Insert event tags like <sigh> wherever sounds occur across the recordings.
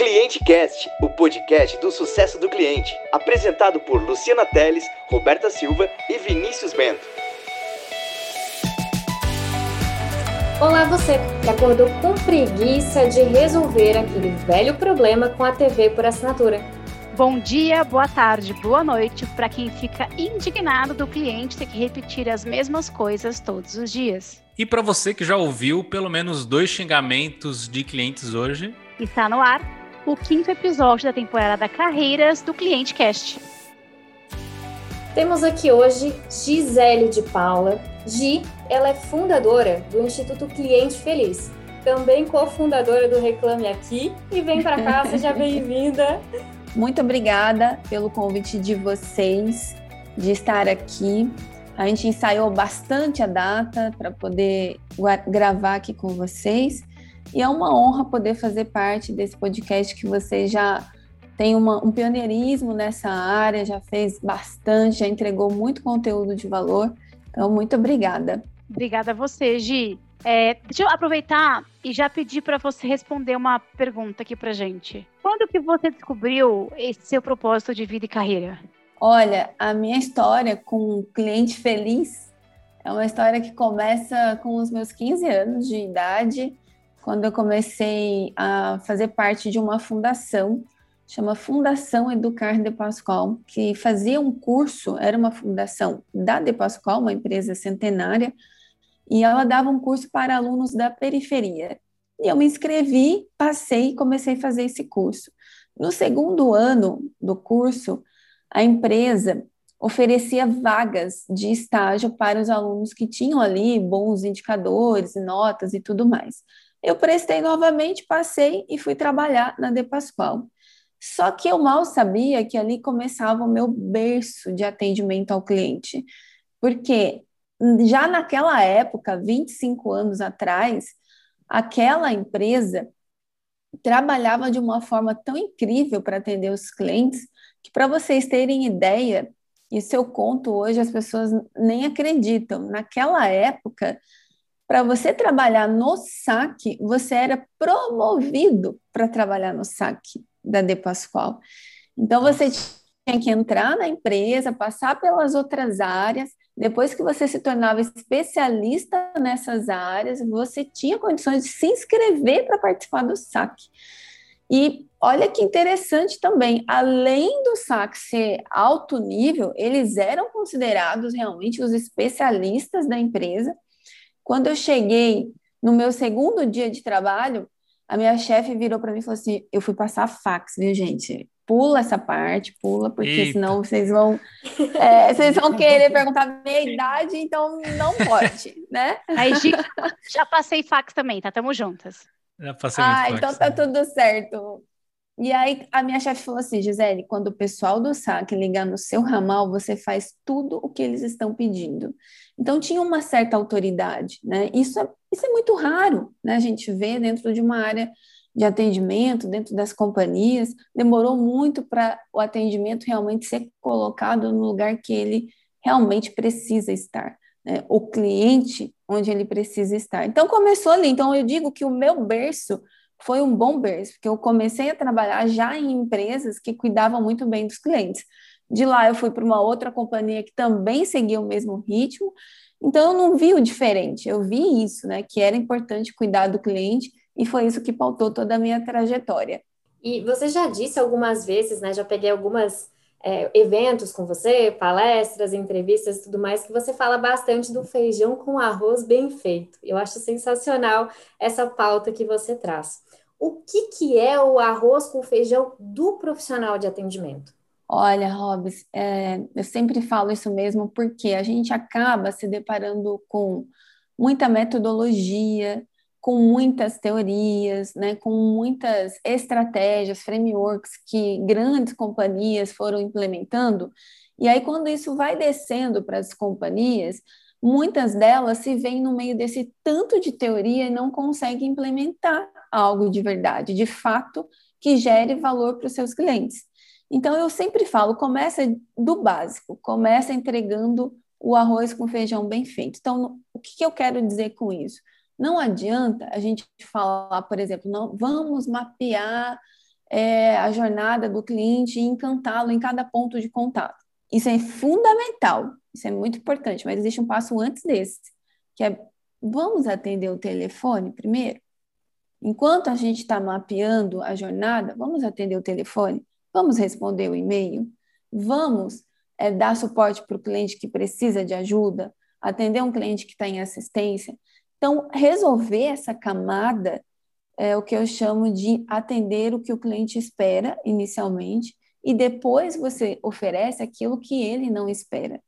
Cliente Cast, o podcast do sucesso do cliente, apresentado por Luciana Teles, Roberta Silva e Vinícius Bento. Olá você que acordou com preguiça de resolver aquele velho problema com a TV por assinatura. Bom dia, boa tarde, boa noite para quem fica indignado do cliente ter que repetir as mesmas coisas todos os dias. E para você que já ouviu pelo menos dois xingamentos de clientes hoje, está no ar o quinto episódio da temporada Carreiras do Cliente Cast. Temos aqui hoje Gisele de Paula. Gi, ela é fundadora do Instituto Cliente Feliz, também cofundadora do Reclame Aqui e vem para cá, <laughs> seja bem-vinda. Muito obrigada pelo convite de vocês de estar aqui. A gente ensaiou bastante a data para poder gravar aqui com vocês e é uma honra poder fazer parte desse podcast que você já tem uma, um pioneirismo nessa área, já fez bastante, já entregou muito conteúdo de valor. Então, muito obrigada. Obrigada a você, Gi. É, deixa eu aproveitar e já pedir para você responder uma pergunta aqui para gente. Quando que você descobriu esse seu propósito de vida e carreira? Olha, a minha história com um cliente feliz é uma história que começa com os meus 15 anos de idade quando eu comecei a fazer parte de uma fundação, chama Fundação Educar de Pascoal, que fazia um curso, era uma fundação da De Pascoal, uma empresa centenária, e ela dava um curso para alunos da periferia. E eu me inscrevi, passei e comecei a fazer esse curso. No segundo ano do curso, a empresa oferecia vagas de estágio para os alunos que tinham ali bons indicadores, notas e tudo mais. Eu prestei novamente, passei e fui trabalhar na De Pascoal. Só que eu mal sabia que ali começava o meu berço de atendimento ao cliente, porque já naquela época, 25 anos atrás, aquela empresa trabalhava de uma forma tão incrível para atender os clientes que, para vocês terem ideia, isso eu conto hoje, as pessoas nem acreditam. Naquela época, para você trabalhar no saque, você era promovido para trabalhar no saque da De Pascoal. Então você tinha que entrar na empresa, passar pelas outras áreas. Depois que você se tornava especialista nessas áreas, você tinha condições de se inscrever para participar do saque. E olha que interessante também, além do saque ser alto nível, eles eram considerados realmente os especialistas da empresa quando eu cheguei no meu segundo dia de trabalho, a minha chefe virou para mim e falou assim: eu fui passar fax, viu, gente? Pula essa parte, pula, porque Eita. senão vocês vão, é, vocês vão querer perguntar a minha idade, então não pode, né? Aí, já passei fax também, tá? Tamo juntas. Já passei ah, fax, então tá tudo certo. E aí a minha chefe falou assim, Gisele, quando o pessoal do SAC ligar no seu ramal, você faz tudo o que eles estão pedindo. Então tinha uma certa autoridade, né? Isso é, isso é muito raro, né? A gente vê dentro de uma área de atendimento, dentro das companhias, demorou muito para o atendimento realmente ser colocado no lugar que ele realmente precisa estar, né? O cliente onde ele precisa estar. Então começou ali. Então eu digo que o meu berço foi um bom berço, porque eu comecei a trabalhar já em empresas que cuidavam muito bem dos clientes. De lá eu fui para uma outra companhia que também seguia o mesmo ritmo, então eu não vi o diferente, eu vi isso, né, que era importante cuidar do cliente e foi isso que pautou toda a minha trajetória. E você já disse algumas vezes, né, já peguei algumas é, eventos com você, palestras, entrevistas tudo mais, que você fala bastante do feijão com arroz bem feito. Eu acho sensacional essa pauta que você traz. O que, que é o arroz com feijão do profissional de atendimento? Olha, Robs, é, eu sempre falo isso mesmo porque a gente acaba se deparando com muita metodologia, com muitas teorias, né, com muitas estratégias, frameworks que grandes companhias foram implementando. E aí, quando isso vai descendo para as companhias, muitas delas se veem no meio desse tanto de teoria e não conseguem implementar algo de verdade, de fato, que gere valor para os seus clientes. Então, eu sempre falo, começa do básico, começa entregando o arroz com feijão bem feito. Então, o que, eu quero dizer com isso? Não adianta a gente falar, por exemplo, não vamos mapear é, a jornada do cliente e encantá-lo em cada ponto de contato. Isso é fundamental, isso é muito importante, mas existe um passo antes desse, que é vamos atender o telefone primeiro? Enquanto a gente está mapeando a jornada, vamos atender o telefone, vamos responder o e-mail, vamos é, dar suporte para o cliente que precisa de ajuda, atender um cliente que está em assistência. Então, resolver essa camada é o que eu chamo de atender o que o cliente espera inicialmente e depois você oferece aquilo que ele não espera.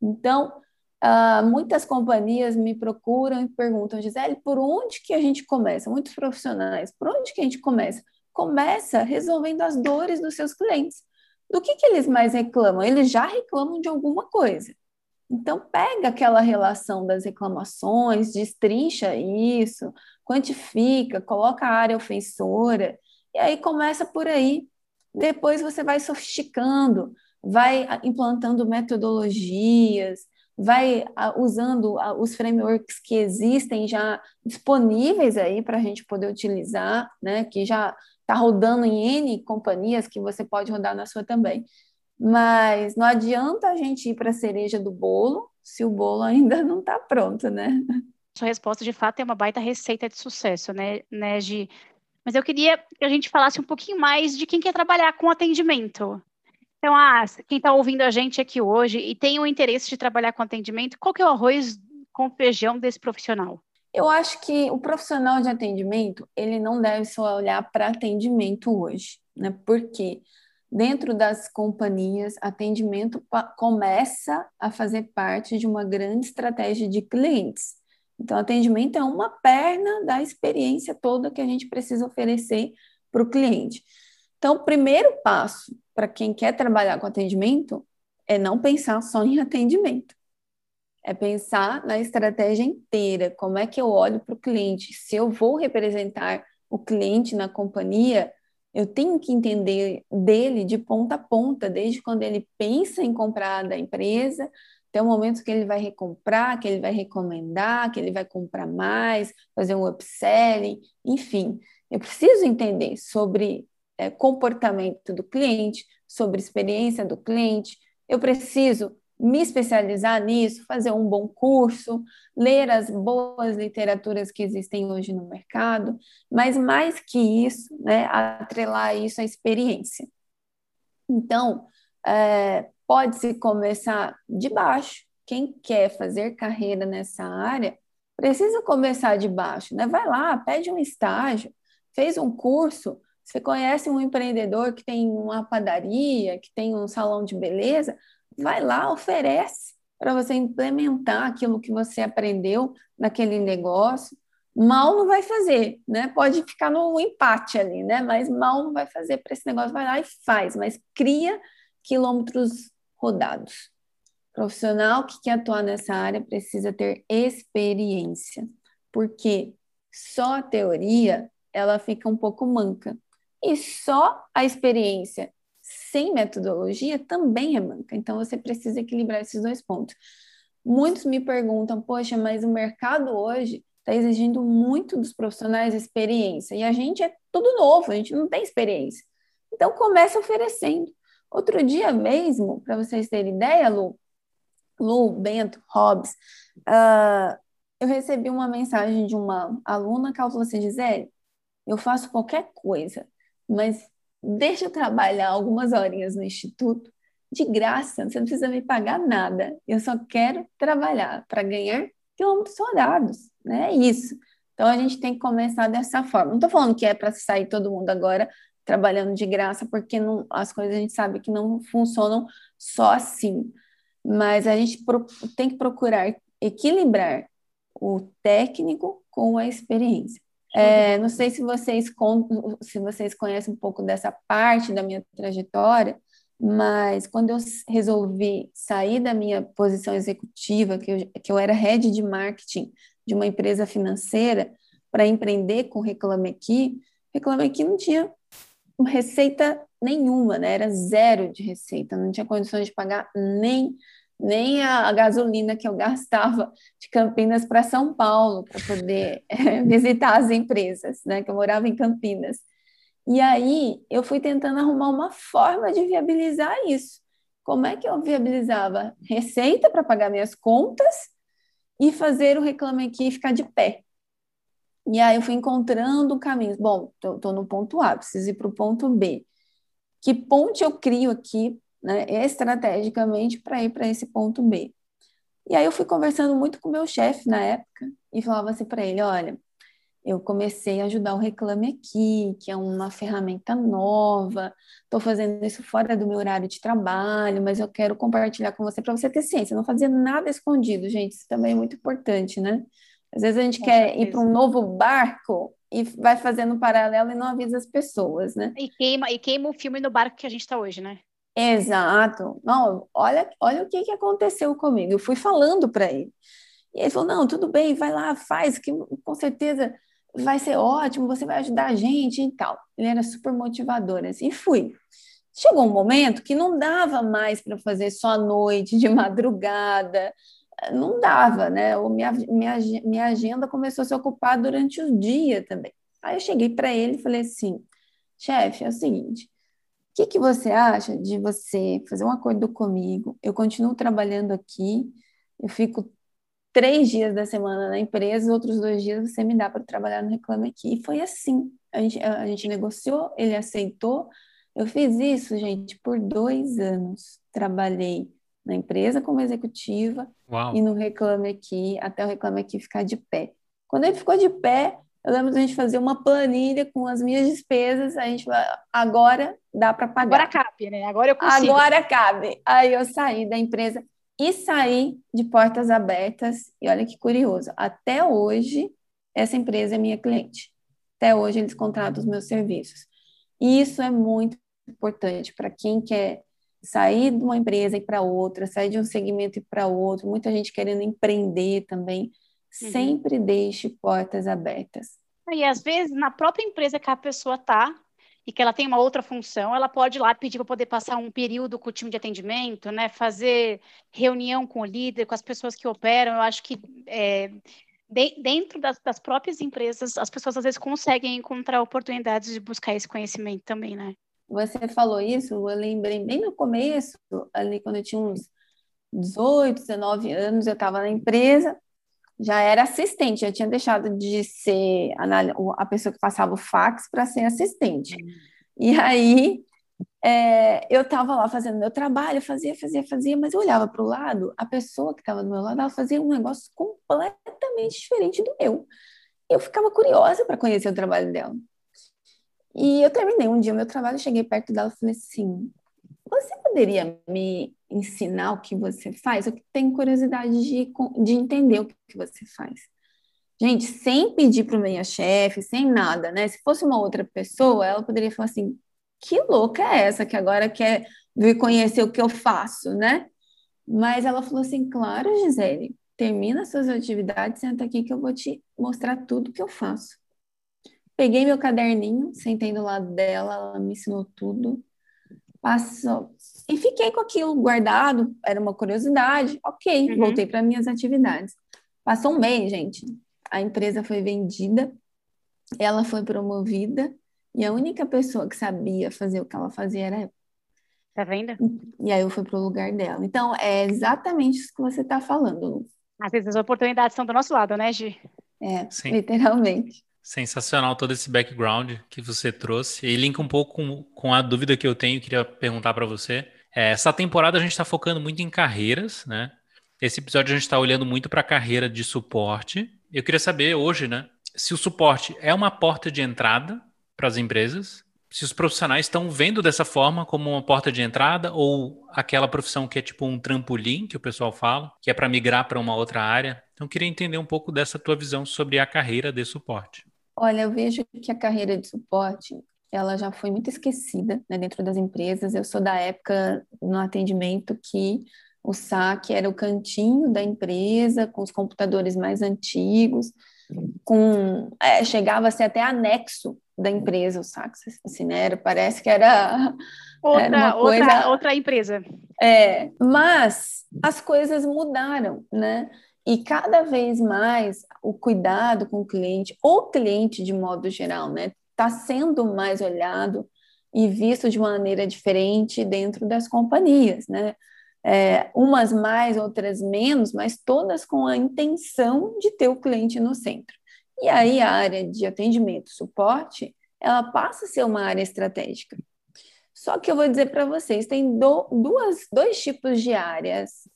Então, uh, muitas companhias me procuram e perguntam, Gisele, por onde que a gente começa? Muitos profissionais, por onde que a gente começa? Começa resolvendo as dores dos seus clientes. Do que, que eles mais reclamam? Eles já reclamam de alguma coisa. Então, pega aquela relação das reclamações, destrincha isso, quantifica, coloca a área ofensora, e aí começa por aí. Depois você vai sofisticando, vai implantando metodologias, vai usando os frameworks que existem já disponíveis aí para a gente poder utilizar, né? Que já está rodando em N companhias que você pode rodar na sua também. Mas não adianta a gente ir para a cereja do bolo se o bolo ainda <laughs> não está pronto, né? Sua resposta, de fato, é uma baita receita de sucesso, né, né Gi? Mas eu queria que a gente falasse um pouquinho mais de quem quer trabalhar com atendimento. Então, ah, quem está ouvindo a gente aqui hoje e tem o interesse de trabalhar com atendimento, qual que é o arroz com feijão desse profissional? Eu acho que o profissional de atendimento, ele não deve só olhar para atendimento hoje, né? Porque dentro das companhias, atendimento começa a fazer parte de uma grande estratégia de clientes. Então, atendimento é uma perna da experiência toda que a gente precisa oferecer para o cliente. Então, o primeiro passo para quem quer trabalhar com atendimento é não pensar só em atendimento. É pensar na estratégia inteira, como é que eu olho para o cliente. Se eu vou representar o cliente na companhia, eu tenho que entender dele de ponta a ponta, desde quando ele pensa em comprar da empresa, até o momento que ele vai recomprar, que ele vai recomendar, que ele vai comprar mais, fazer um upselling, enfim. Eu preciso entender sobre é, comportamento do cliente, sobre experiência do cliente. Eu preciso me especializar nisso, fazer um bom curso, ler as boas literaturas que existem hoje no mercado, mas mais que isso, né, atrelar isso à experiência. Então, é, pode-se começar de baixo. Quem quer fazer carreira nessa área precisa começar de baixo, né? Vai lá, pede um estágio, fez um curso. Você conhece um empreendedor que tem uma padaria, que tem um salão de beleza? vai lá, oferece para você implementar aquilo que você aprendeu naquele negócio. Mal não vai fazer, né? Pode ficar no empate ali, né? Mas mal não vai fazer para esse negócio. Vai lá e faz, mas cria quilômetros rodados. Profissional que quer atuar nessa área precisa ter experiência, porque só a teoria ela fica um pouco manca. E só a experiência sem metodologia também é manca. Então, você precisa equilibrar esses dois pontos. Muitos me perguntam, poxa, mas o mercado hoje está exigindo muito dos profissionais experiência e a gente é tudo novo, a gente não tem experiência. Então, começa oferecendo. Outro dia mesmo, para vocês terem ideia, Lu, Lu, Bento, Hobbs, uh, eu recebi uma mensagem de uma aluna que ela falou assim, Gisele, eu faço qualquer coisa, mas deixa eu trabalhar algumas horinhas no instituto de graça, você não precisa me pagar nada. Eu só quero trabalhar para ganhar quilômetros rodados, né? É isso. Então a gente tem que começar dessa forma. Não estou falando que é para sair todo mundo agora trabalhando de graça, porque não, as coisas a gente sabe que não funcionam só assim. Mas a gente pro, tem que procurar equilibrar o técnico com a experiência. É, não sei se vocês, se vocês conhecem um pouco dessa parte da minha trajetória, mas quando eu resolvi sair da minha posição executiva, que eu, que eu era head de marketing de uma empresa financeira, para empreender com Reclame Aqui, Reclame Aqui não tinha receita nenhuma, né? era zero de receita, não tinha condições de pagar nem nem a, gasolina que eu gastava de Campinas para São Paulo para poder é, <laughs> visitar as empresas, né? Que eu morava em Campinas. E aí eu fui tentando arrumar uma forma de viabilizar isso. Como é que eu viabilizava receita para pagar minhas contas e fazer o Reclame Aqui ficar de pé? E aí eu fui encontrando caminhos. Bom, estou no ponto A, preciso ir para o ponto B. Que ponte eu crio aqui, né, estrategicamente, para ir para esse ponto B? E aí eu fui conversando muito com o meu chefe na época e falava assim para ele: olha, eu comecei a ajudar o Reclame Aqui, que é uma ferramenta nova, estou fazendo isso fora do meu horário de trabalho, mas eu quero compartilhar com você para você ter ciência. Eu não fazia nada escondido, gente, isso também é muito importante, né? Às vezes a gente com quer certeza. ir para um novo barco e vai fazendo paralelo e não avisa as pessoas, né? E queima, e queima o filme no barco que a gente está hoje, né? Exato. Não, olha, olha o que, que aconteceu comigo. Eu fui falando para ele. E ele falou: não, tudo bem, vai lá, faz, que com certeza vai ser ótimo, você vai ajudar a gente e tal. Ele era super motivador, assim, e fui. Chegou um momento que não dava mais para fazer só à noite, de madrugada, não dava, né? Ou minha, minha, minha agenda começou a se ocupar durante o dia também. Aí eu cheguei para ele e falei assim: chefe, é o seguinte, o que, que você acha de você fazer um acordo comigo? Eu continuo trabalhando aqui, eu fico três dias da semana na empresa, outros dois dias você me dá para trabalhar no Reclame Aqui. E foi assim. A gente, a gente negociou, ele aceitou. Eu fiz isso, gente, por dois anos. Trabalhei na empresa como executiva Uau. e no Reclame Aqui, até o Reclame Aqui ficar de pé. Quando ele ficou de pé, eu lembro da gente fazer uma planilha com as minhas despesas, a gente falou, agora dá para pagar. Agora cabe, né? Agora eu consigo. Agora cabe. Aí eu saí da empresa e saí de portas abertas. E olha que curioso, até hoje, essa empresa é minha cliente. Até hoje, eles contratam os meus serviços. E isso é muito importante para quem quer sair de uma empresa e para outra, sair de um segmento e para outro, muita gente querendo empreender também, uhum. sempre deixe portas abertas. E às vezes, na própria empresa que a pessoa está, e que ela tem uma outra função, ela pode ir lá pedir para poder passar um período com o time de atendimento, né? Fazer reunião com o líder, com as pessoas que operam. Eu acho que é, de, dentro das, das, próprias empresas, as pessoas às vezes conseguem encontrar oportunidades de buscar esse conhecimento também, né? Você falou isso, eu lembrei bem no começo, ali quando eu tinha uns 18, 19 anos, eu estava na empresa, já era assistente, já tinha deixado de ser a, pessoa que passava o fax para ser assistente. E aí é, eu estava lá fazendo meu trabalho, fazia, fazia, fazia, mas eu olhava para o lado, a pessoa que estava do meu lado, ela fazia um negócio completamente diferente do meu. Eu ficava curiosa para conhecer o trabalho dela. E eu terminei um dia o meu trabalho, cheguei perto dela e falei assim: Você poderia me ensinar o que você faz? Eu tenho curiosidade de, de entender o que você faz. Gente, sem pedir para o minha chefe, sem nada, né? Se fosse uma outra pessoa, ela poderia falar assim: que louca é essa que agora quer vir conhecer o que eu faço, né? Mas ela falou assim: claro, Gisele, termina suas atividades, senta aqui que eu vou te mostrar tudo que eu faço. Peguei meu caderninho, sentei do lado dela, ela me ensinou tudo. Passou. E fiquei com aquilo guardado, era uma curiosidade. Ok, uhum. voltei para minhas atividades. Passou um mês, gente. A empresa foi vendida, ela foi promovida, e a única pessoa que sabia fazer o que ela fazia era eu. Tá vendo? E aí eu fui pro lugar dela. Então, é exatamente isso que você está falando, Lu. Às vezes as oportunidades estão do nosso lado, né, Gi? É, Sim. literalmente. Sensacional todo esse background que você trouxe. E linka um pouco com, com a dúvida que eu tenho, queria perguntar para você. É, essa temporada a gente está focando muito em carreiras, né? Esse episódio a gente está olhando muito para a carreira de suporte. Eu queria saber hoje, né, se o suporte é uma porta de entrada para as empresas, se os profissionais estão vendo dessa forma como uma porta de entrada ou aquela profissão que é tipo um trampolim que o pessoal fala, que é para migrar para uma outra área. Então, queria entender um pouco dessa tua visão sobre a carreira de suporte. Olha, eu vejo que a carreira de suporte ela já foi muito esquecida né, dentro das empresas. Eu sou da época no atendimento que o saque era o cantinho da empresa, com os computadores mais antigos, com é, chegava a ser até anexo da empresa o saque, assim, né? Era, parece que era <laughs> outra, era coisa, outra, outra empresa. É, mas as coisas mudaram, né? E cada vez mais o cuidado com o cliente, ou cliente de modo geral, né? está sendo mais olhado e visto de maneira diferente dentro das companhias, né? É, umas mais, outras menos, mas todas com a intenção de ter o cliente no centro. E aí a área de atendimento, suporte, ela passa a ser uma área estratégica. Só que eu vou dizer para vocês, tem do, duas, dois tipos de áreas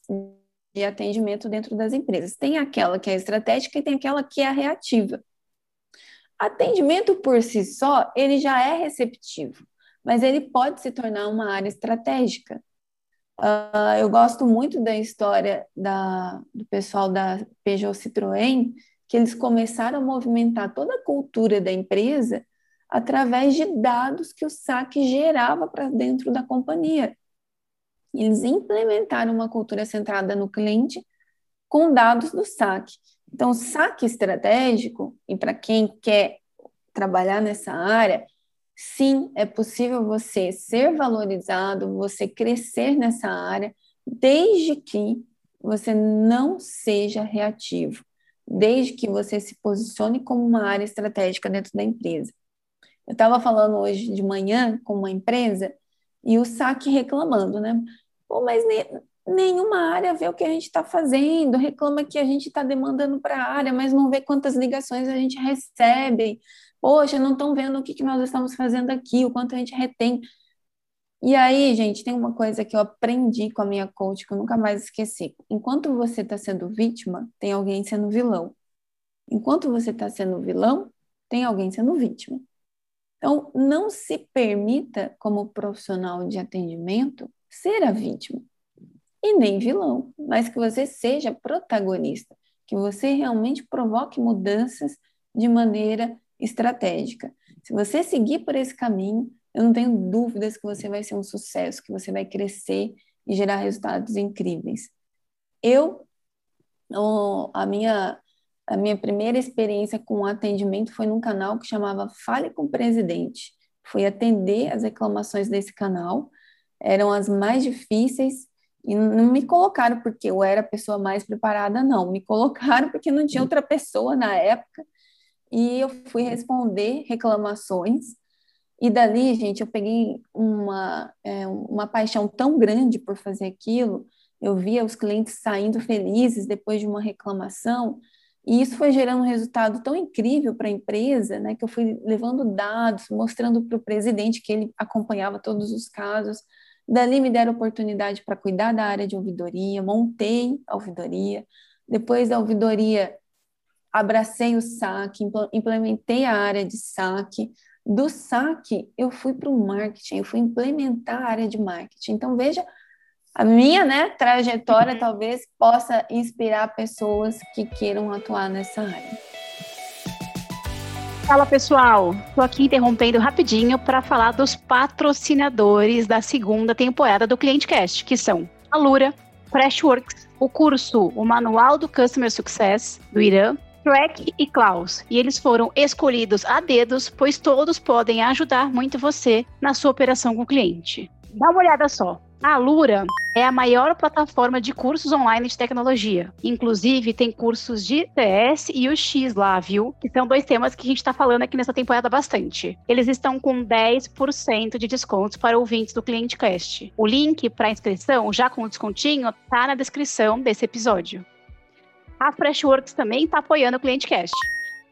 de atendimento dentro das empresas. Tem aquela que é estratégica e tem aquela que é reativa. Atendimento por si só, ele já é receptivo, mas ele pode se tornar uma área estratégica. Uh, eu gosto muito da história da, do pessoal da Peugeot Citroën, que eles começaram a movimentar toda a cultura da empresa através de dados que o SAC gerava para dentro da companhia. Eles implementaram uma cultura centrada no cliente com dados do SAC. Então, o SAC estratégico, e para quem quer trabalhar nessa área, sim, é possível você ser valorizado, você crescer nessa área, desde que você não seja reativo, desde que você se posicione como uma área estratégica dentro da empresa. Eu estava falando hoje de manhã com uma empresa e o SAC reclamando, né? Pô, mas ne nenhuma área vê o que a gente está fazendo, reclama que a gente está demandando para a área, mas não vê quantas ligações a gente recebe. Poxa, não estão vendo o que, que nós estamos fazendo aqui, o quanto a gente retém. E aí, gente, tem uma coisa que eu aprendi com a minha coach que eu nunca mais esqueci. Enquanto você está sendo vítima, tem alguém sendo vilão. Enquanto você está sendo vilão, tem alguém sendo vítima. Então, não se permita, como profissional de atendimento, ser a vítima e nem vilão, mas que você seja protagonista, que você realmente provoque mudanças de maneira estratégica. Se você seguir por esse caminho, eu não tenho dúvidas que você vai ser um sucesso, que você vai crescer e gerar resultados incríveis. Eu, a minha a minha primeira experiência com atendimento foi num canal que chamava Fale com o Presidente. Fui atender as reclamações desse canal, eram as mais difíceis, e não me colocaram porque eu era a pessoa mais preparada, não. Me colocaram porque não tinha outra pessoa na época, e eu fui responder reclamações. E dali, gente, eu peguei uma, é, uma paixão tão grande por fazer aquilo. Eu via os clientes saindo felizes depois de uma reclamação, e isso foi gerando um resultado tão incrível para a empresa, né, que eu fui levando dados, mostrando para o presidente que ele acompanhava todos os casos. Dali me deram oportunidade para cuidar da área de ouvidoria, montei a ouvidoria. Depois da ouvidoria, abracei o saque, implementei a área de saque. Do saque, eu fui para o marketing, eu fui implementar a área de marketing. Então, veja a minha né, trajetória uhum. talvez possa inspirar pessoas que queiram atuar nessa área. Fala pessoal, estou aqui interrompendo rapidinho para falar dos patrocinadores da segunda temporada do ClienteCast, que são a Lura, Freshworks, o curso O Manual do Customer Success do Irã, Track e Klaus. E eles foram escolhidos a dedos, pois todos podem ajudar muito você na sua operação com o cliente. Dá uma olhada só. A Alura é a maior plataforma de cursos online de tecnologia. Inclusive, tem cursos de TS e UX lá, viu? Que são dois temas que a gente está falando aqui nessa temporada bastante. Eles estão com 10% de descontos para ouvintes do ClienteCast. O link para inscrição, já com o descontinho, tá na descrição desse episódio. A Freshworks também está apoiando o ClienteCast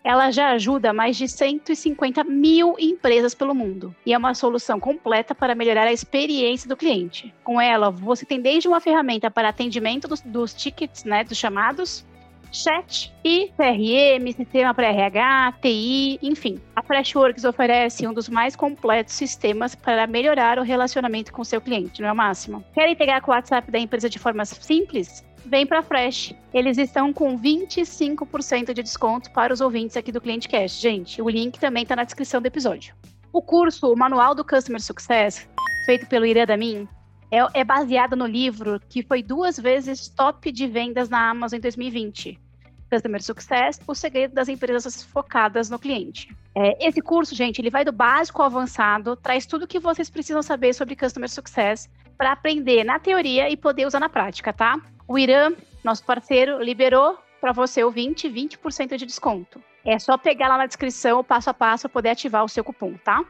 ela já ajuda mais de 150 mil empresas pelo mundo e é uma solução completa para melhorar a experiência do cliente. Com ela, você tem desde uma ferramenta para atendimento dos, dos tickets, né, dos chamados, chat e CRM, sistema para RH, TI, enfim. A Freshworks oferece um dos mais completos sistemas para melhorar o relacionamento com seu cliente, não é o máximo? Quer integrar com o WhatsApp da empresa de forma simples? Vem para Fresh. Eles estão com 25% de desconto para os ouvintes aqui do Cliente Cast. Gente, o link também está na descrição do episódio. O curso, o Manual do Customer Success, feito pelo Irã Damin, é, é baseado no livro que foi duas vezes top de vendas na Amazon em 2020. Customer Success, o segredo das empresas focadas no cliente. É, esse curso, gente, ele vai do básico ao avançado, traz tudo o que vocês precisam saber sobre Customer Success para aprender na teoria e poder usar na prática, tá? O Irã, nosso parceiro, liberou para você ouvinte 20% de desconto. É só pegar lá na descrição o passo a passo para poder ativar o seu cupom, tá?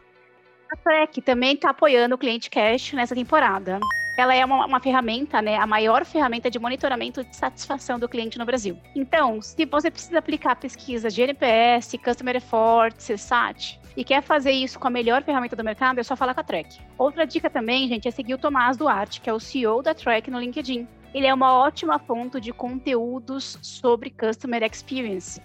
A Track também está apoiando o Cliente Cash nessa temporada. Ela é uma, uma, ferramenta, né, a maior ferramenta de monitoramento de satisfação do cliente no Brasil. Então, se você precisa aplicar pesquisas de NPS, Customer Effort, CSAT, e quer fazer isso com a melhor ferramenta do mercado, é só falar com a Track. Outra dica também, gente, é seguir o Tomás Duarte, que é o CEO da Track no LinkedIn. Ele é uma ótima fonte de conteúdos sobre Customer Experience.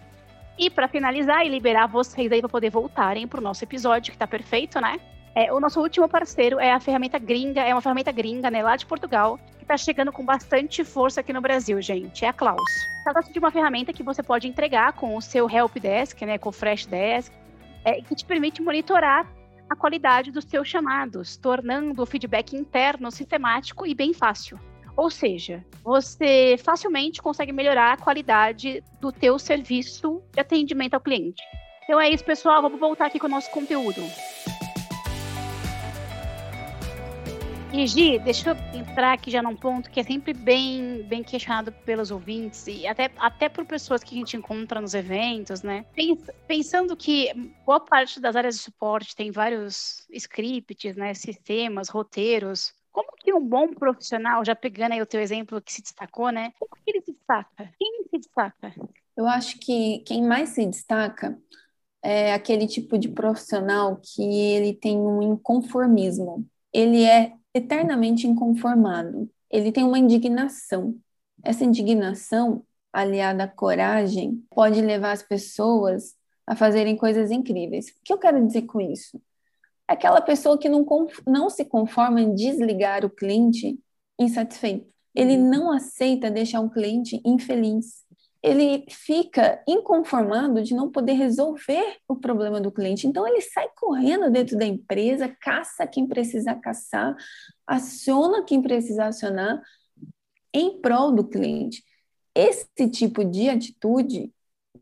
E para finalizar e liberar vocês aí para poder voltarem para o nosso episódio, que está perfeito, né? É, o nosso último parceiro é a ferramenta gringa, é uma ferramenta gringa, né, lá de Portugal, que está chegando com bastante força aqui no Brasil, gente. É a Klaus. Trata-se de uma ferramenta que você pode entregar com o seu Help Desk, né, com o Fresh Desk, é, que te permite monitorar a qualidade dos seus chamados, tornando o feedback interno sistemático e bem fácil. Ou seja, você facilmente consegue melhorar a qualidade do teu serviço de atendimento ao cliente. Então é isso, pessoal. Vamos voltar aqui com o nosso conteúdo. E Gi, deixa eu entrar aqui já num ponto que é sempre bem, bem questionado pelos ouvintes e até, até por pessoas que a gente encontra nos eventos, né? Pensando que boa parte das áreas de suporte tem vários scripts, né? Sistemas, roteiros. Como que um bom profissional, já pegando aí o teu exemplo que se destacou, né? Como que ele se destaca? Quem se destaca? Eu acho que quem mais se destaca é aquele tipo de profissional que ele tem um inconformismo. Ele é eternamente inconformado. Ele tem uma indignação. Essa indignação, aliada à coragem, pode levar as pessoas a fazerem coisas incríveis. O que eu quero dizer com isso? Aquela pessoa que não, não se conforma em desligar o cliente insatisfeito. Ele não aceita deixar um cliente infeliz ele fica inconformado de não poder resolver o problema do cliente. Então, ele sai correndo dentro da empresa, caça quem precisa caçar, aciona quem precisa acionar em prol do cliente. Esse tipo de atitude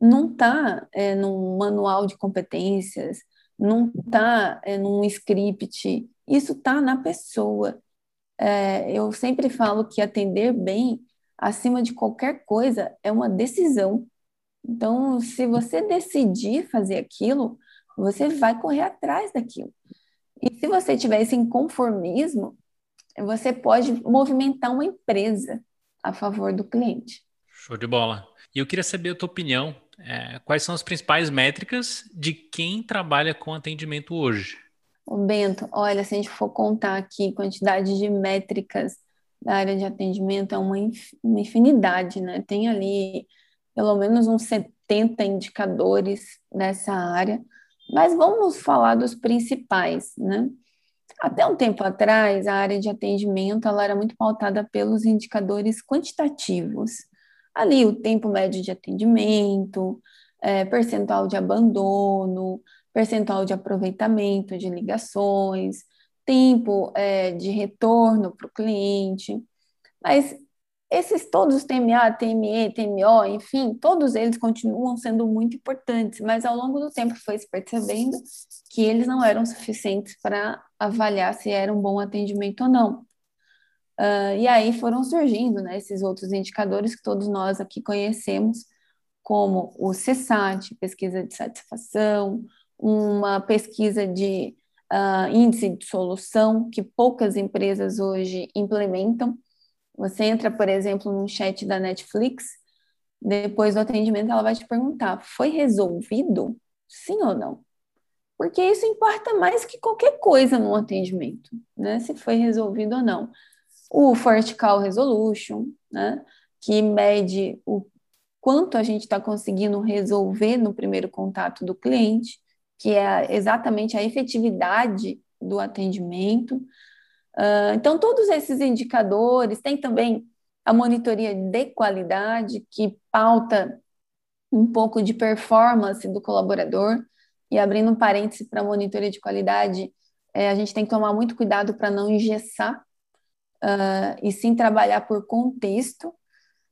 não está é, num manual de competências, não está é, num script, isso está na pessoa. É, eu sempre falo que atender bem acima de qualquer coisa, é uma decisão. Então, se você decidir fazer aquilo, você vai correr atrás daquilo. E se você tiver esse inconformismo, você pode movimentar uma empresa a favor do cliente. Show de bola. E eu queria saber a tua opinião. É, quais são as principais métricas de quem trabalha com atendimento hoje? O Bento, olha, se a gente for contar aqui quantidade de métricas da área de atendimento é uma, infinidade, né? Tem ali pelo menos uns 70 indicadores nessa área, mas vamos falar dos principais, né? Até um tempo atrás, a área de atendimento ela era muito pautada pelos indicadores quantitativos. Ali, o tempo médio de atendimento, é, percentual de abandono, percentual de aproveitamento de ligações, tempo é, de retorno para o cliente. Mas esses todos, TMA, TME, TMO, enfim, todos eles continuam sendo muito importantes, mas ao longo do tempo foi se percebendo que eles não eram suficientes para avaliar se era um bom atendimento ou não. Uh, e aí foram surgindo né, esses outros indicadores que todos nós aqui conhecemos, como o CSAT, pesquisa de satisfação, uma pesquisa de uh, índice de solução que poucas empresas hoje implementam. Você entra, por exemplo, no chat da Netflix, depois do atendimento ela vai te perguntar: foi resolvido? Sim ou não? Porque isso importa mais que qualquer coisa no atendimento, né? Se foi resolvido ou não. O Vertical Resolution, né? Que mede o quanto a gente está conseguindo resolver no primeiro contato do cliente que é exatamente a efetividade do atendimento. Uh, então, todos esses indicadores, tem também a monitoria de qualidade, que pauta um pouco de performance do colaborador. E abrindo um parêntese para a monitoria de qualidade, é, a gente tem que tomar muito cuidado para não engessar uh, e sim trabalhar por contexto.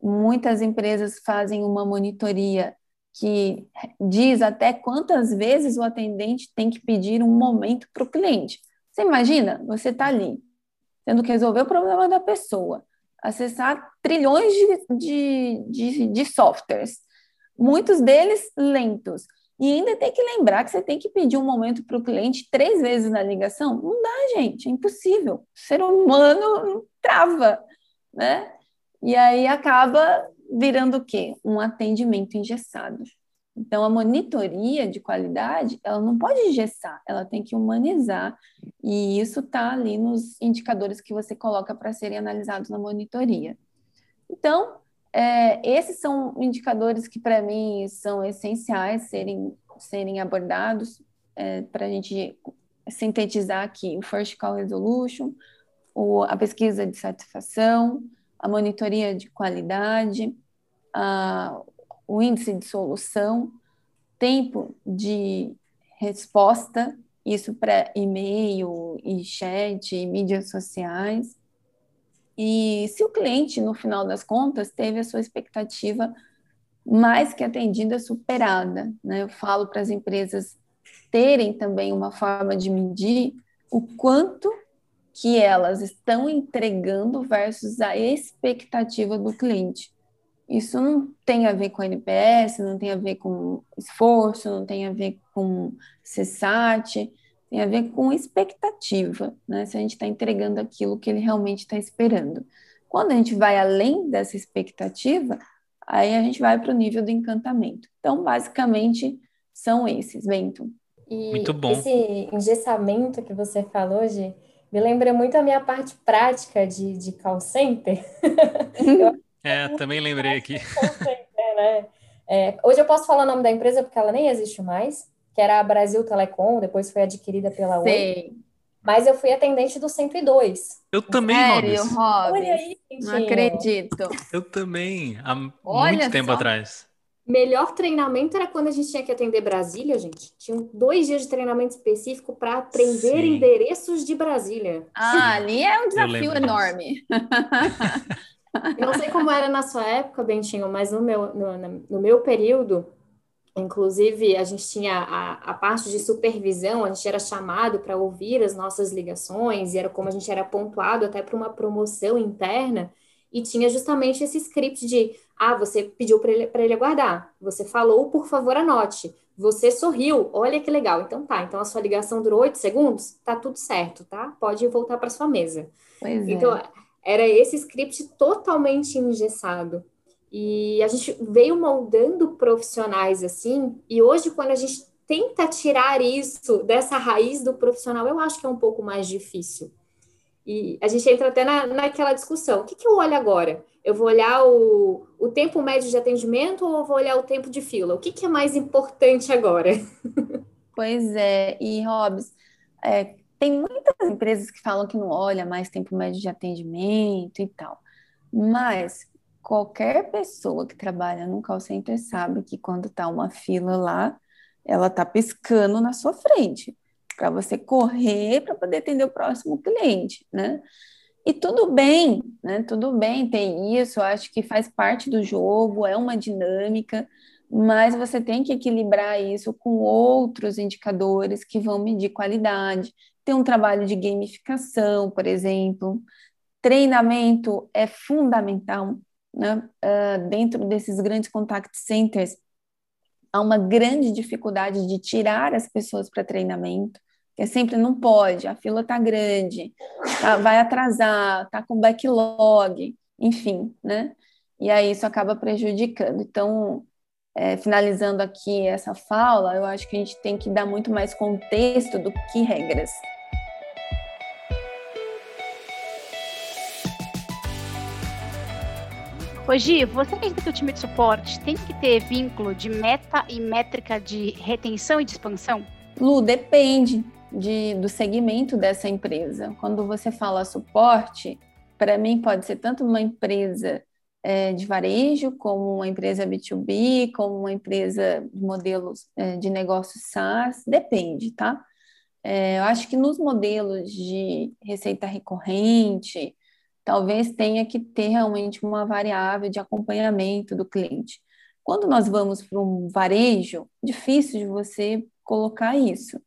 Muitas empresas fazem uma monitoria que diz até quantas vezes o atendente tem que pedir um momento para o cliente. Você imagina, você está ali, tendo que resolver o problema da pessoa, acessar trilhões de, de, de, de softwares, muitos deles lentos, E ainda tem que lembrar que você tem que pedir um momento para o cliente três vezes na ligação. Não dá, gente, é impossível. O ser humano trava, né? E aí acaba virando o quê? Um atendimento engessado. Então, a monitoria de qualidade, ela não pode engessar, ela tem que humanizar, e isso está ali nos indicadores que você coloca para serem analisados na monitoria. Então, é, esses são indicadores que, para mim, são essenciais serem, serem abordados é, para a gente sintetizar aqui o First Call Resolution, o, a pesquisa de satisfação, a monitoria de qualidade, a, o índice de solução, tempo de resposta, isso para e-mail e chat e mídias sociais. E se o cliente, no final das contas, teve a sua expectativa mais que atendida, superada, né? Eu falo para as empresas terem também uma forma de medir o quanto que elas estão entregando versus a expectativa do cliente. Isso não tem a ver com NPS, não tem a ver com esforço, não tem a ver com CSAT, tem a ver com expectativa, né? Se a gente está entregando aquilo que ele realmente está esperando. Quando a gente vai além dessa expectativa, aí a gente vai para o nível do encantamento. Então, basicamente, são esses, Bento. E Muito bom. Esse engessamento que você falou, Gi, me lembra muito a minha parte prática de, de call center. <laughs> é, também lembrei aqui. <laughs> Center, né? é, hoje eu posso falar o nome da empresa porque ela nem existe mais, era a Brasil Telecom, depois foi adquirida pela Oi. Mas eu fui atendente do 102. Eu também, Sério, Robes. Olha aí, Não acredito. Eu também, há Olha muito tempo só. atrás. Melhor treinamento era quando a gente tinha que atender Brasília, gente. Tinham dois dias de treinamento específico para aprender Sim. endereços de Brasília. Ah, ali é um desafio enorme. Eu não sei como era na sua época, Bentinho, mas no meu, no, no meu período, inclusive, a gente tinha a, a parte de supervisão, a gente era chamado para ouvir as nossas ligações, e era como a gente era pontuado até para uma promoção interna e tinha justamente esse script de ah, você pediu para ele, ele aguardar, você falou, por favor, anote. Você sorriu, olha que legal. Então tá, então a sua ligação durou oito segundos, tá tudo certo, tá? Pode voltar para sua mesa. Pois então, é. era esse script totalmente engessado. E a gente veio moldando profissionais assim, e hoje, quando a gente tenta tirar isso dessa raiz do profissional, eu acho que é um pouco mais difícil. E a gente entra até na, naquela discussão: o que, que eu olho agora? Eu vou olhar o, o tempo médio de atendimento ou eu vou olhar o tempo de fila? O que, que é mais importante agora? <laughs> Pois é, e Robs, é, tem muitas empresas que falam que não olha mais tempo médio de atendimento e tal, mas qualquer pessoa que trabalha no call center sabe que quando está uma fila lá, ela está piscando na sua frente para você correr para poder atender o próximo cliente, né? E tudo bem, né? Tudo bem tem isso, acho que faz parte do jogo, é uma dinâmica, mas você tem que equilibrar isso com outros indicadores que vão medir qualidade. Tem um trabalho de gamificação, por exemplo. Treinamento é fundamental, né? Uh, dentro desses grandes contact centers, há uma grande dificuldade de tirar as pessoas para treinamento que sempre não pode, a fila está grande, tá, vai atrasar, está com backlog, enfim, né? E aí isso acaba prejudicando. Então, é, finalizando aqui essa fala, eu acho que a gente tem que dar muito mais contexto do que regras. Hoje, você acredita que o time de suporte tem que ter vínculo de meta e métrica de retenção e de expansão? Lu, depende de, do segmento dessa empresa. Quando você fala suporte, para mim pode ser tanto uma empresa é, de varejo, como uma empresa B2B, como uma empresa de modelos é, de negócios SaaS, depende, tá? É, eu acho que nos modelos de receita recorrente, talvez tenha que ter realmente uma variável de acompanhamento do cliente. Quando nós vamos para um varejo, difícil de você colocar isso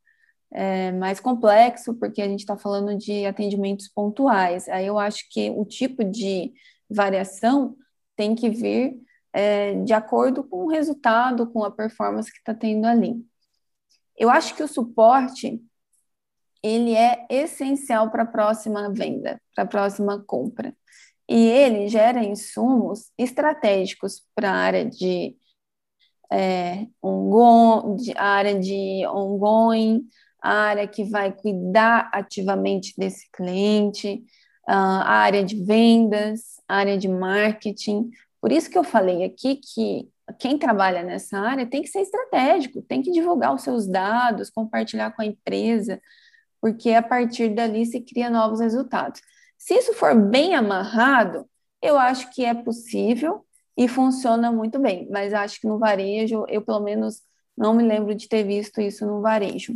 é, mais complexo, porque a gente está falando de atendimentos pontuais. Aí eu acho que o tipo de variação tem que vir é, de acordo com o resultado, com a performance que está tendo ali. Eu acho que o suporte ele é essencial para a próxima venda, para a próxima compra. E ele gera insumos estratégicos para a área de, é, a área de ongoing, a área que vai cuidar ativamente desse cliente, a área de vendas, a área de marketing. Por isso que eu falei aqui que quem trabalha nessa área tem que ser estratégico, tem que divulgar os seus dados, compartilhar com a empresa, porque a partir dali se cria novos resultados. Se isso for bem amarrado, eu acho que é possível e funciona muito bem, mas acho que no varejo, eu pelo menos não me lembro de ter visto isso no varejo.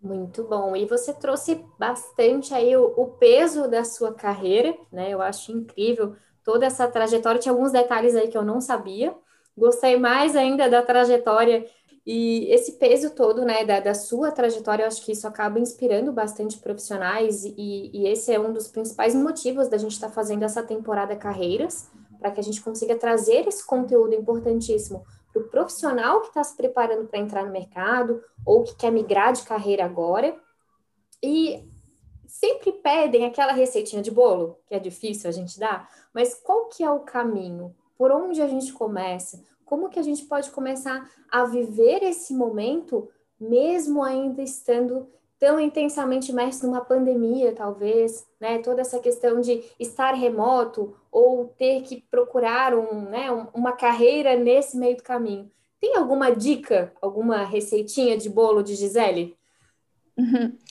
Muito bom. E você trouxe bastante aí o, o, peso da sua carreira, né? Eu acho incrível toda essa trajetória. Tinha alguns detalhes aí que eu não sabia. Gostei mais ainda da trajetória e esse peso todo, né, da, da sua trajetória. Eu acho que isso acaba inspirando bastante profissionais e, e esse é um dos principais motivos da gente estar tá fazendo essa temporada Carreiras, para que a gente consiga trazer esse conteúdo importantíssimo para o profissional que está se preparando para entrar no mercado ou que quer migrar de carreira agora. E sempre pedem aquela receitinha de bolo, que é difícil a gente dar, mas qual que é o caminho? Por onde a gente começa? Como que a gente pode começar a viver esse momento mesmo ainda estando tão intensamente imerso numa pandemia, talvez, né? Toda essa questão de estar remoto ou ter que procurar um, né, uma carreira nesse meio do caminho. Tem alguma dica, alguma receitinha de bolo de Gisele? Uhum. <laughs>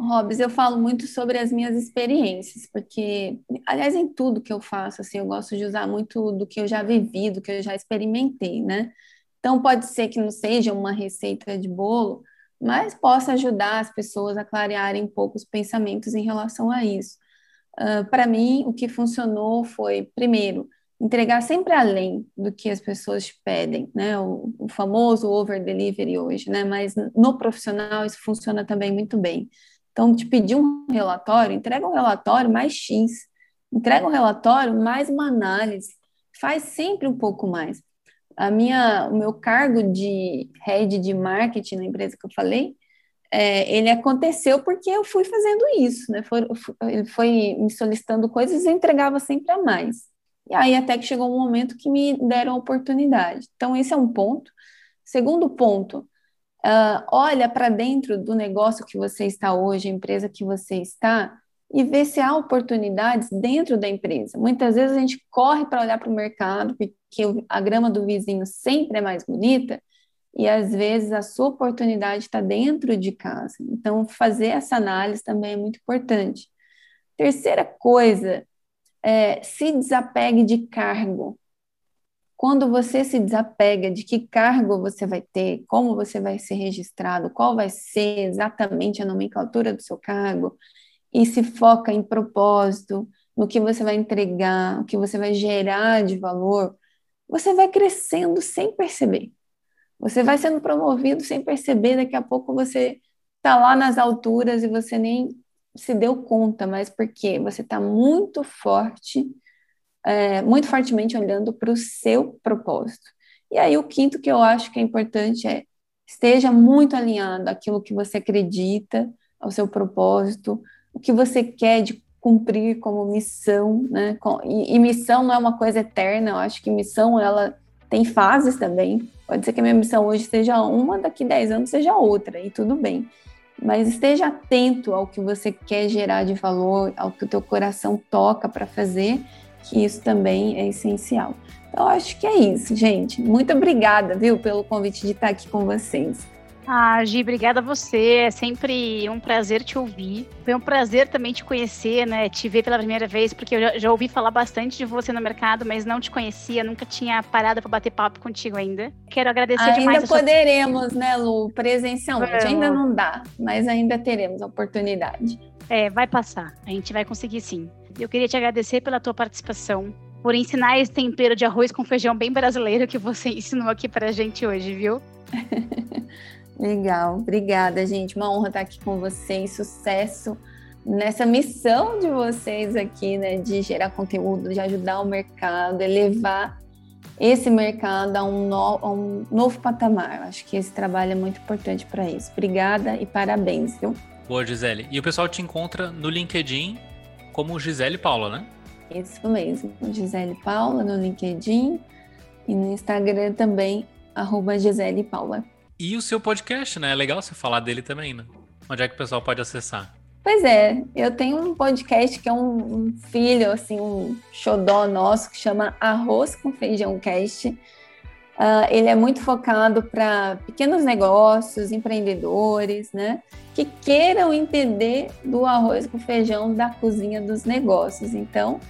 Robes, eu falo muito sobre as minhas experiências, porque, aliás, em tudo que eu faço, assim, eu gosto de usar muito do que eu já vivi, do que eu já experimentei, né? Então, pode ser que não seja uma receita de bolo, mas possa ajudar as pessoas a clarearem um pouco os pensamentos em relação a isso. Uh, Para mim, o que funcionou foi, primeiro, entregar sempre além do que as pessoas te pedem, né? O, o famoso over delivery hoje, né? Mas no profissional isso funciona também muito bem. Então, te pedir um relatório, entrega um relatório mais X, entrega um relatório mais uma análise, faz sempre um pouco mais a minha, o meu cargo de head de marketing na empresa que eu falei, é, ele aconteceu porque eu fui fazendo isso, né? Foi, ele foi me solicitando coisas e entregava sempre a mais. E aí até que chegou um momento que me deram a oportunidade. Então, esse é um ponto. Segundo ponto, uh, olha para dentro do negócio que você está hoje, a empresa que você está, e ver se há oportunidades dentro da empresa. Muitas vezes a gente corre para olhar para o mercado, porque a grama do vizinho sempre é mais bonita, e às vezes a sua oportunidade está dentro de casa. Então, fazer essa análise também é muito importante. Terceira coisa, é, se desapegue de cargo. Quando você se desapega de que cargo você vai ter, como você vai ser registrado, qual vai ser exatamente a nomenclatura do seu cargo, e se foca em propósito, no que você vai entregar, o que você vai gerar de valor, você vai crescendo sem perceber. Você vai sendo promovido sem perceber, daqui a pouco você está lá nas alturas e você nem se deu conta, mas porque você está muito forte, é, muito fortemente olhando para o seu propósito. E aí o quinto que eu acho que é importante é esteja muito alinhado àquilo que você acredita, ao seu propósito, o que você quer de cumprir como missão, né? E, e, missão não é uma coisa eterna, eu acho que missão ela tem fases também. Pode ser que a minha missão hoje seja uma, daqui 10 anos seja outra, e tudo bem. Mas esteja atento ao que você quer gerar de valor, ao que o teu coração toca para fazer, que isso também é essencial. Então, acho que é isso, gente. Muito obrigada, viu, pelo convite de estar aqui com vocês. Ah, Gi, obrigada a você. É sempre um prazer te ouvir. Foi um prazer também te conhecer, né? Te ver pela primeira vez, porque eu já, já ouvi falar bastante de você no mercado, mas não te conhecia, nunca tinha parado para bater papo contigo ainda. Quero agradecer ainda demais. Ainda poderemos, sua... né, Lu? Presencialmente. Vamos. Ainda não dá, mas ainda teremos a oportunidade. É, vai passar. A gente vai conseguir sim. Eu queria te agradecer pela tua participação, por ensinar esse tempero de arroz com feijão bem brasileiro que você <laughs> ensinou aqui pra gente hoje, viu? <laughs> Legal, obrigada, gente. Uma honra estar aqui com vocês. Sucesso nessa missão de vocês aqui, né? De gerar conteúdo, de ajudar o mercado, elevar esse mercado a um, no, a um novo patamar. Acho que esse trabalho é muito importante para isso. Obrigada e parabéns, viu? Boa, Gisele. E o pessoal te encontra no LinkedIn como Gisele Paula, né? Isso mesmo, Gisele Paula no LinkedIn e no Instagram também, arroba Gisele Paula. E o seu podcast, né? É legal você falar dele também, né? Onde é que o pessoal pode acessar? Pois é, eu tenho um podcast que é um, um filho, assim, um xodó nosso, que chama Arroz com Feijão Cast. Uh, ele é muito focado para pequenos negócios, empreendedores, né? Que queiram entender do arroz com feijão da cozinha dos negócios. Então,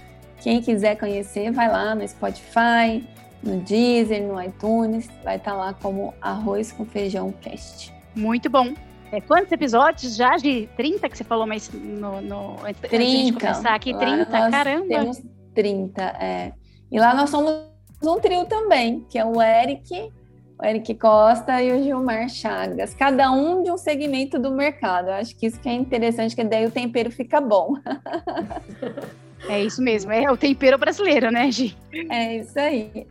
quem quiser conhecer, vai lá no Spotify, no Deezer, no iTunes, vai estar tá lá como Arroz com Feijão Cast. Muito bom. É, quantos episódios já de 30 que você falou, mas no, no 30, antes de começar aqui, 30, caramba. Temos 30, é. E lá nós somos um trio também, que é o Eric, o Eric Costa e o Gilmar Chagas, cada um de um segmento do mercado. Eu acho que isso que é interessante, que daí o tempero fica bom. <laughs> É isso mesmo, é o tempero brasileiro, né, Gi? É isso aí.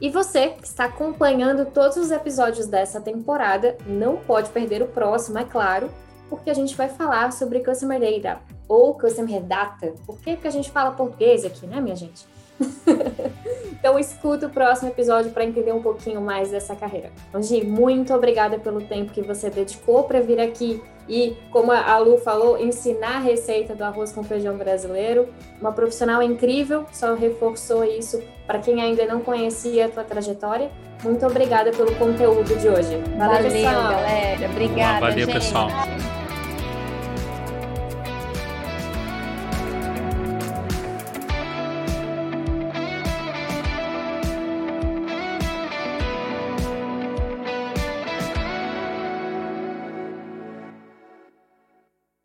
E você que está acompanhando todos os episódios dessa temporada, não pode perder o próximo, é claro, porque a gente vai falar sobre Customer Data ou Customer Data. Por que, que a gente fala português aqui, né, minha gente? <laughs> então escuta o próximo episódio para entender um pouquinho mais dessa carreira. Então, Gi, muito obrigada pelo tempo que você dedicou para vir aqui e, como a Lu falou, ensinar a receita do arroz com feijão brasileiro. Uma profissional incrível, só reforçou isso para quem ainda não conhecia a tua trajetória. Muito obrigada pelo conteúdo de hoje. Valeu, Valeu pessoal. galera. Obrigada, Valeu, gente. pessoal.